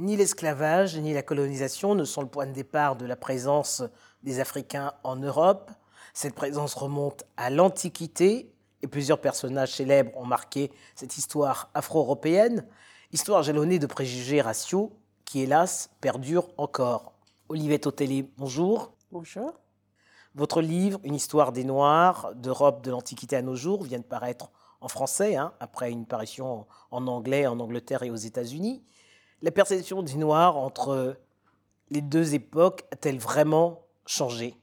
Ni l'esclavage ni la colonisation ne sont le point de départ de la présence des Africains en Europe. Cette présence remonte à l'Antiquité et plusieurs personnages célèbres ont marqué cette histoire afro-européenne, histoire jalonnée de préjugés raciaux qui, hélas, perdurent encore. Olivette Otélé, bonjour. Bonjour. Votre livre, Une histoire des Noirs, d'Europe de l'Antiquité à nos jours, vient de paraître en français, hein, après une parution en anglais en Angleterre et aux États-Unis. La perception du noir entre les deux époques a-t-elle vraiment changé?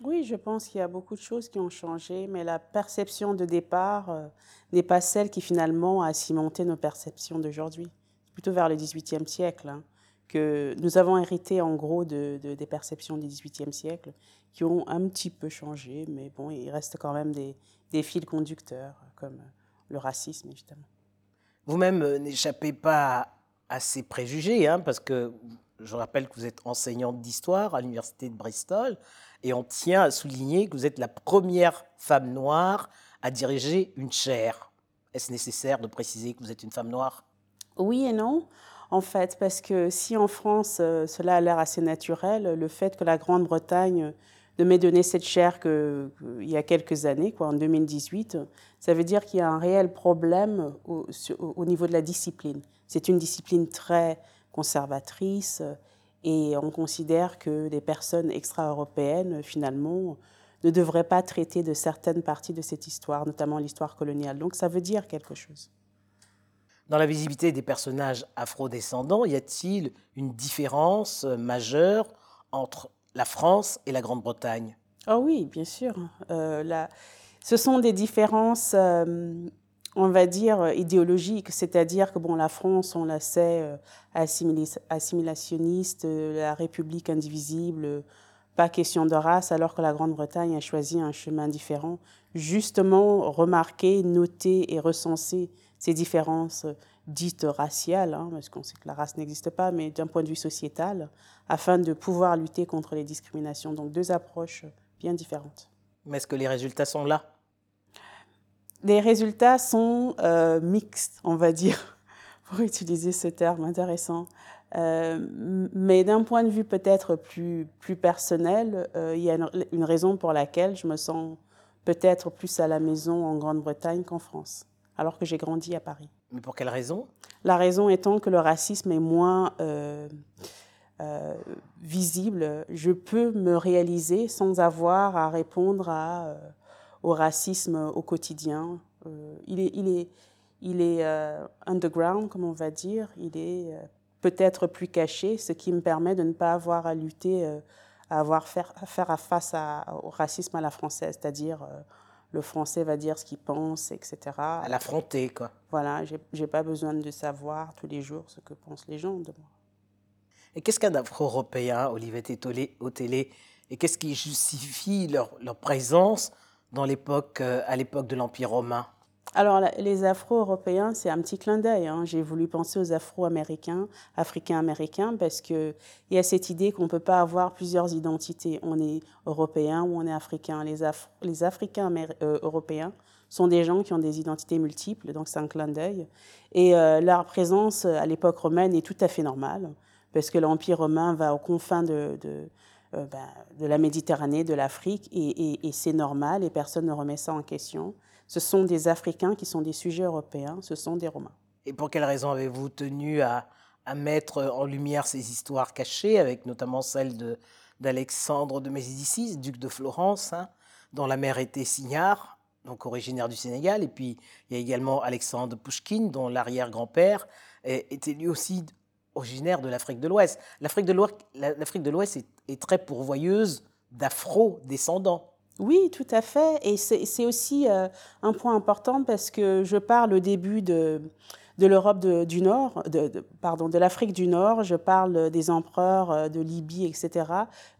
Oui, je pense qu'il y a beaucoup de choses qui ont changé, mais la perception de départ euh, n'est pas celle qui finalement a cimenté nos perceptions d'aujourd'hui. C'est plutôt vers le XVIIIe siècle hein, que nous avons hérité en gros de, des perceptions du XVIIIe siècle qui ont un petit peu changé, mais bon, il reste quand même des, des fils conducteurs comme le racisme évidemment. Vous-même euh, n'échappez pas à ces préjugés, hein, parce que je rappelle que vous êtes enseignante d'histoire à l'université de Bristol, et on tient à souligner que vous êtes la première femme noire à diriger une chaire. Est-ce nécessaire de préciser que vous êtes une femme noire? Oui et non, en fait, parce que si en France, euh, cela a l'air assez naturel, le fait que la Grande-Bretagne ne m'ait donné cette chaire qu'il y a quelques années, quoi, en 2018, ça veut dire qu'il y a un réel problème au, au niveau de la discipline. C'est une discipline très conservatrice et on considère que des personnes extra-européennes, finalement, ne devraient pas traiter de certaines parties de cette histoire, notamment l'histoire coloniale. Donc ça veut dire quelque chose. Dans la visibilité des personnages afro-descendants, y a-t-il une différence majeure entre la France et la Grande-Bretagne Oh oui, bien sûr. Euh. Ce sont des différences euh, on va dire, idéologique, c'est-à-dire que bon, la France, on la sait, euh, assimilationniste, la République indivisible, pas question de race, alors que la Grande-Bretagne a choisi un chemin différent, justement remarquer, noter et recenser ces différences dites raciales, hein, parce qu'on sait que la race n'existe pas, mais d'un point de vue sociétal, afin de pouvoir lutter contre les discriminations. Donc deux approches bien différentes. Mais est-ce que les résultats sont là? Les résultats sont euh, mixtes, on va dire, pour utiliser ce terme intéressant. Euh, mais d'un point de vue peut-être plus, plus personnel, euh, il y a une, une, raison pour laquelle je me sens peut-être plus à la maison en Grande-Bretagne qu'en France, alors que j'ai grandi à Paris. Mais pour quelle raison? La raison étant que le racisme est moins visible. Je peux me réaliser sans avoir à répondre à au racisme au quotidien. Euh, il est, euh, underground, comme on va dire. Il est euh, peut-être plus caché, ce qui me permet de ne pas avoir à lutter, à avoir faire, à faire face au racisme à la française, c'est-à-dire le français va dire ce qu'il pense, etc. À l'affronter, quoi. Voilà, j'ai, pas besoin de savoir tous les jours ce que pensent les gens de moi. Et qu'est-ce qu'un Afro-Européen, Olivier Otélé, et qu'est-ce qui justifie leur, leur présence dans l'époque, euh, à l'époque de l'Empire romain? Alors, les Afro-Européens, c'est un petit clin d'œil. Hein. J'ai voulu penser aux Afro-Américains, Africains-Américains, parce qu'il y a cette idée qu'on ne peut pas avoir plusieurs identités. On est Européen ou on est Africain. Les, les Africains euh, sont des gens qui ont des identités multiples, donc c'est un clin d'œil. Et euh, leur présence à l'époque romaine est tout à fait normale, parce que l'Empire romain va aux confins de, euh, ben, de la Méditerranée, de l'Afrique, et, c'est normal, et personne ne remet ça en question. Ce sont des Africains qui sont des sujets européens, ce sont des Romains. Et pour quelle raison avez-vous tenu à, mettre en lumière ces histoires cachées, avec notamment celle d'Alexandre de, Médicis, duc de Florence, hein, dont la mère était signare, donc originaire du Sénégal, et puis il y a également Alexandre Pouchkine, dont l'arrière-grand-père était lui aussi originaire de l'Afrique de l'Ouest. L'Afrique de l'Ouest est, très pourvoyeuse d'afro-descendants. Oui, tout à fait. Et c'est aussi euh, un point important parce que je parle au début de, l'Europe du Nord, de, pardon, de l'Afrique du Nord, je parle des empereurs euh, de Libye, etc.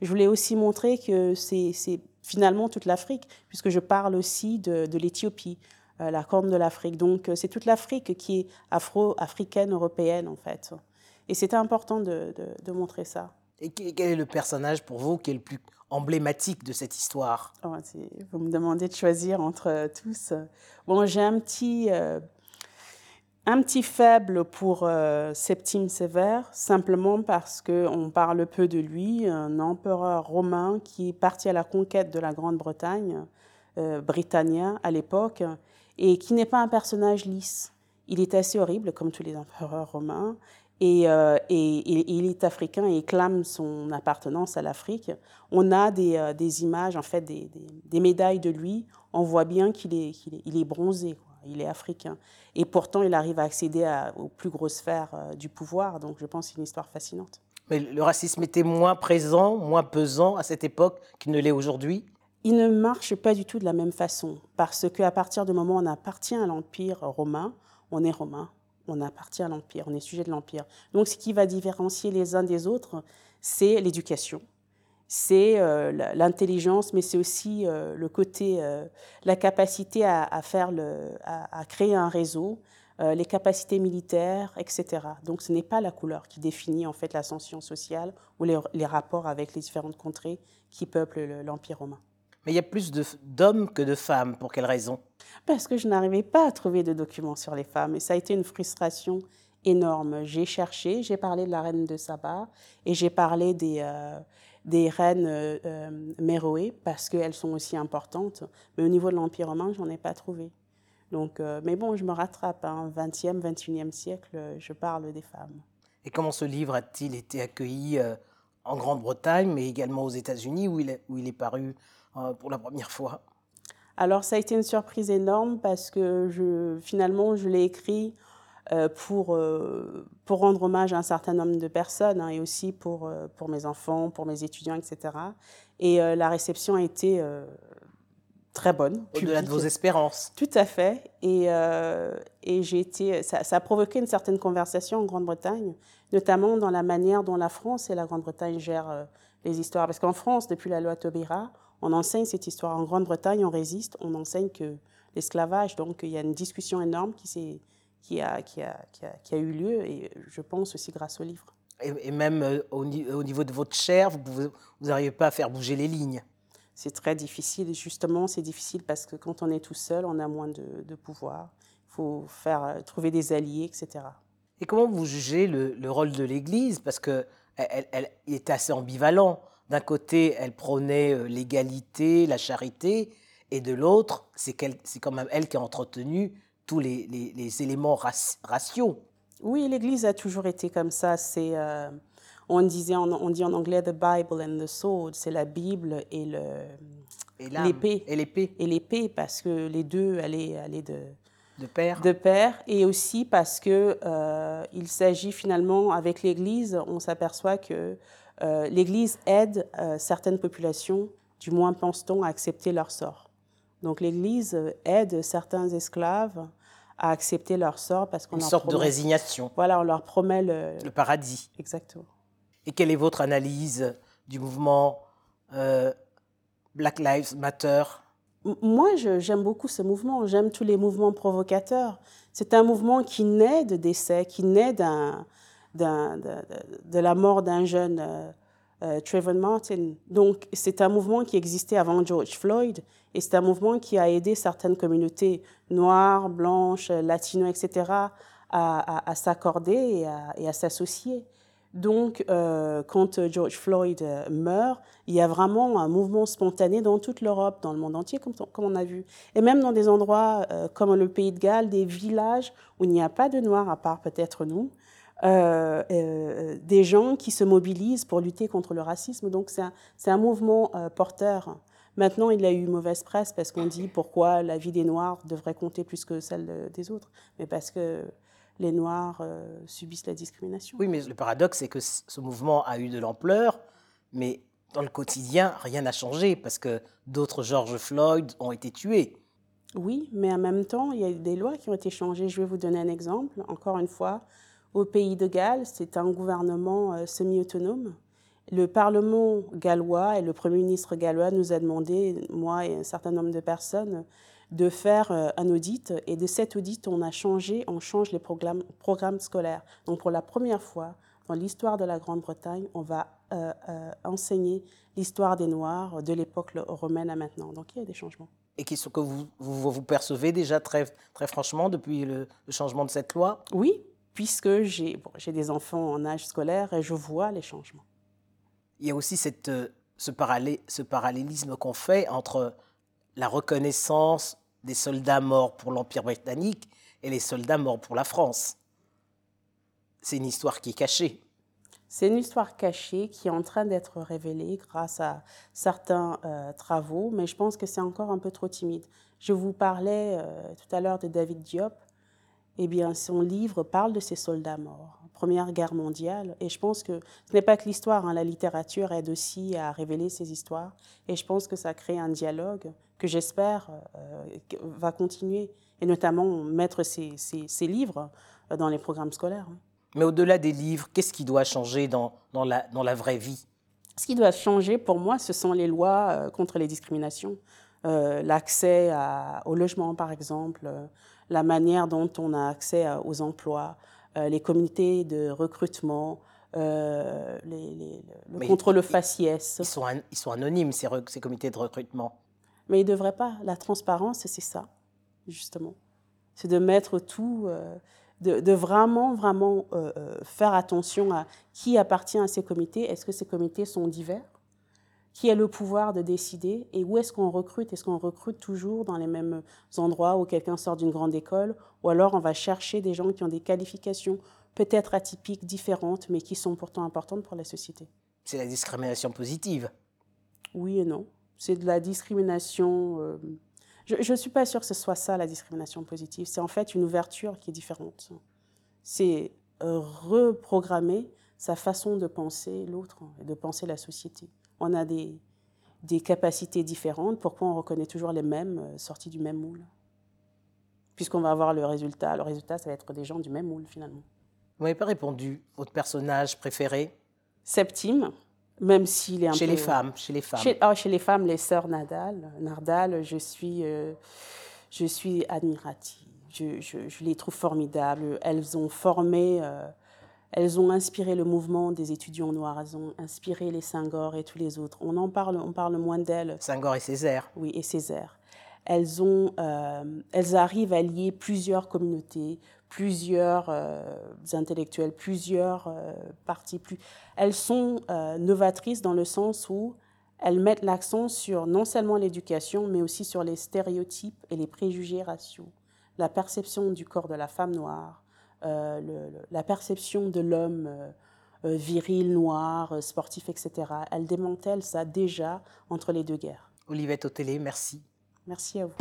Je voulais aussi montrer que c'est finalement toute l'Afrique, puisque je parle aussi de, de l'Éthiopie, euh, la corne de l'Afrique. Donc c'est toute l'Afrique qui est afro-africaine, européenne en fait. Et c'était important de, montrer ça. Et quel est le personnage pour vous qui est le plus emblématique de cette histoire oh, Vous me demandez de choisir entre tous. Bon, j'ai un petit, euh, un petit faible pour euh, Septime Sévère, simplement parce qu'on parle peu de lui, un empereur romain qui est parti à la conquête de la Grande-Bretagne, euh, Britannia à l'époque, et qui n'est pas un personnage lisse. Il est assez horrible, comme tous les empereurs romains, et, euh, il est africain et il clame son appartenance à l'Afrique. On a des, des, images, en fait, des, des, médailles de lui. On voit bien qu'il est, est, il est bronzé il est africain. Et pourtant, il arrive à accéder aux plus grosses sphères euh, du pouvoir. Donc, je pense que c'est une histoire fascinante. Mais le racisme était moins présent, moins pesant à cette époque qu'il ne l'est aujourd'hui? Il ne marche pas du tout de la même façon. Parce qu'à partir du moment où on appartient à l'Empire romain, on est romain, on appartient à l'Empire, on est sujet de l'Empire. Donc, ce qui va différencier les uns des autres, c'est l'éducation c'est euh, l'intelligence, mais c'est aussi euh, le côté, euh, la capacité à, faire le, à, créer un réseau, les capacités militaires, etc. Donc ce n'est pas la couleur qui définit en fait l'ascension sociale ou les, les, rapports avec les différentes contrées qui peuplent l'Empire romain. Mais il y a plus d'hommes que de femmes. Pour quelle raison? Parce que je n'arrivais pas à trouver de documents sur les femmes et ça a été une frustration énorme. J'ai cherché, j'ai parlé de la reine de Saba et j'ai parlé des des reines euh, euh, méroées parce qu'elles sont aussi importantes. Mais au niveau de l'Empire romain, j'en ai pas trouvé. Donc, euh, mais bon, je me rattrape. Hein, 20e, 21e siècle, je parle des femmes. Et comment ce livre a-t-il été accueilli en Grande-Bretagne, mais également aux États-Unis, où, il est, où il est paru? Pour la première fois Alors, ça a été une surprise énorme parce que je, finalement, je l'ai écrit euh, pour, euh, pour rendre hommage à un certain nombre de personnes hein, et aussi pour, euh, pour mes enfants, pour mes étudiants, etc. Et la réception a été très bonne. Au-delà de vos espérances. Tout à fait. Et, et j'ai été, ça, ça, a provoqué une certaine conversation en Grande-Bretagne, notamment dans la manière dont la France et la Grande-Bretagne gèrent les histoires. Parce qu'en France, depuis la loi Taubira, on enseigne cette histoire. En Grande-Bretagne, on résiste, on enseigne que l'esclavage. Donc il y a une discussion énorme qui a, qui a, qui a, qui a eu lieu, et je pense aussi grâce au livre. Et, même euh, au, niveau de votre chair, vous n'arrivez pas à faire bouger les lignes C'est très difficile, justement, c'est difficile parce que quand on est tout seul, on a moins de, de pouvoir. Il faut faire, euh, trouver des alliés, etc. Et comment vous jugez le, le rôle de l'Église? Parce qu'elle elle, elle, est assez ambivalent. D'un côté, elle prônait euh, l'égalité, la charité, et de l'autre, c'est quand même elle qui a entretenu tous les, les, éléments raciaux. Oui, l'Église a toujours été comme ça. C'est, euh, on, disait on dit en anglais the Bible and the sword, c'est la Bible et, le, l'épée. Et l'épée. Et l'épée, parce que les deux allaient, allaient de, de pair. De pair, et aussi parce que euh, il s'agit finalement, avec l'Église, on s'aperçoit que euh, l'Église aide certaines populations, du moins pense-t-on, à accepter leur sort. Donc l'Église aide certains esclaves à accepter leur sort parce qu'on une sorte de résignation. Voilà, on leur promet le, le paradis. Exactement. Et quelle est votre analyse du mouvement euh, Black Lives Matter? Moi, j'aime beaucoup ce mouvement. J'aime tous les mouvements provocateurs. C'est un mouvement qui naît de décès, qui naît d'un, de, la mort d'un jeune. Euh, euh, Trayvon Martin. Donc, c'est un mouvement qui existait avant George Floyd et c'est un mouvement qui a aidé certaines communautés noires, blanches, latino, etc., à, s'accorder et à, s'associer. Donc, euh, quand George Floyd euh, meurt, il y a vraiment un mouvement spontané dans toute l'Europe, dans le monde entier, comme, on a vu. Et même dans des endroits comme le Pays de Galles, des villages où il n'y a pas de Noirs, à part peut-être nous, euh, euh, des gens qui se mobilisent pour lutter contre le racisme. Donc c'est un, un, mouvement euh, porteur. Maintenant, il a eu mauvaise presse parce qu'on dit pourquoi la vie des Noirs devrait compter plus que celle des autres. Mais parce que les Noirs subissent la discrimination. Oui, mais le paradoxe, c'est que ce mouvement a eu de l'ampleur, mais dans le quotidien, rien n'a changé parce que d'autres George Floyd ont été tués. Oui, mais en même temps, il y a des lois qui ont été changées. Je vais vous donner un exemple. Encore une fois, au pays de Galles, c'est un gouvernement euh, semi-autonome. Le Parlement gallois et le Premier ministre gallois nous a demandé, moi et un certain nombre de personnes, de faire euh, un audit. Et de cet audit, on a changé, on change les programmes, programmes scolaires. Donc pour la première fois dans l'histoire de la Grande-Bretagne, on va euh, enseigner l'histoire des Noirs de l'époque romaine à maintenant. Donc il y a des changements. et qui ce que vous, vous, vous, percevez déjà très, très franchement depuis le, le changement de cette loi? Oui, puisque j'ai bon, des enfants en âge scolaire et je vois les changements. Il y a aussi cette, euh, ce, parallé, ce parallélisme qu'on fait entre la reconnaissance des soldats morts pour l'Empire britannique et les soldats morts pour la France. C'est une histoire qui est cachée. C'est une histoire cachée qui est en train d'être révélée grâce à certains euh, travaux, mais je pense que c'est encore un peu trop timide. Je vous parlais euh, tout à l'heure de David Diop. Eh bien, son livre parle de ces soldats morts, Première Guerre mondiale, et je pense que ce n'est pas que l'histoire, hein, la littérature aide aussi à révéler ces histoires, et je pense que ça crée un dialogue que j'espère euh, va continuer, et notamment mettre ces, ces, ces livres dans les programmes scolaires. Hein. Mais au-delà des livres, qu'est-ce qui doit changer dans, dans, la, dans la vraie vie? Ce qui doit changer, pour moi, ce sont les lois euh, contre les discriminations. Euh, l'accès au logement, par exemple, euh, la manière dont on a accès à, aux emplois, euh, les comités de recrutement, euh, les, les, le Mais contrôle faciès. Ils sont, an, ils sont anonymes, ces, ces comités de recrutement. Mais ils ne devraient pas. La transparence, c'est ça, justement. C'est de mettre tout... Euh, de, de, vraiment, vraiment euh, euh, faire attention à qui appartient à ces comités. Est-ce que ces comités sont divers? Qui a le pouvoir de décider Et où est-ce qu'on recrute? Est-ce qu'on recrute toujours dans les mêmes endroits où quelqu'un sort d'une grande école? Ou alors on va chercher des gens qui ont des qualifications peut-être atypiques, différentes, mais qui sont pourtant importantes pour la société? C'est la discrimination positive Oui et non. C'est de la discrimination... Euh, je ne suis pas sûre que ce soit ça la discrimination positive. C'est en fait une ouverture qui est différente. C'est euh, reprogrammer sa façon de penser l'autre et de penser la société. On a des, des capacités différentes. Pourquoi on reconnaît toujours les mêmes euh, sortis du même moule? Puisqu'on va avoir le résultat. Le résultat, ça va être des gens du même moule finalement. Vous m'avez pas répondu. Votre personnage préféré? Septime même s'il est un chez peu... les femmes, chez les femmes. Chez, oh, chez les femmes, les sœurs Nadal, Nardal, je suis, euh, je suis admirative. Je, je, je, les trouve formidables. Elles ont formé, euh, elles ont inspiré le mouvement des étudiants noirs. Elles ont inspiré les Senghor et tous les autres. On en parle, on parle moins d'elles. Senghor et Césaire. Oui, et Césaire. Elles ont, euh, elles arrivent à lier plusieurs communautés, plusieurs euh, intellectuels, plusieurs euh, partis. Plus... Elles sont euh, novatrices dans le sens où elles mettent l'accent sur non seulement l'éducation, mais aussi sur les stéréotypes et les préjugés raciaux, la perception du corps de la femme noire, euh, le, le, la perception de l'homme euh, viril, noir, sportif, etc. Elles démantèlent ça déjà entre les deux guerres. Olivette Otélé, merci. Merci à vous.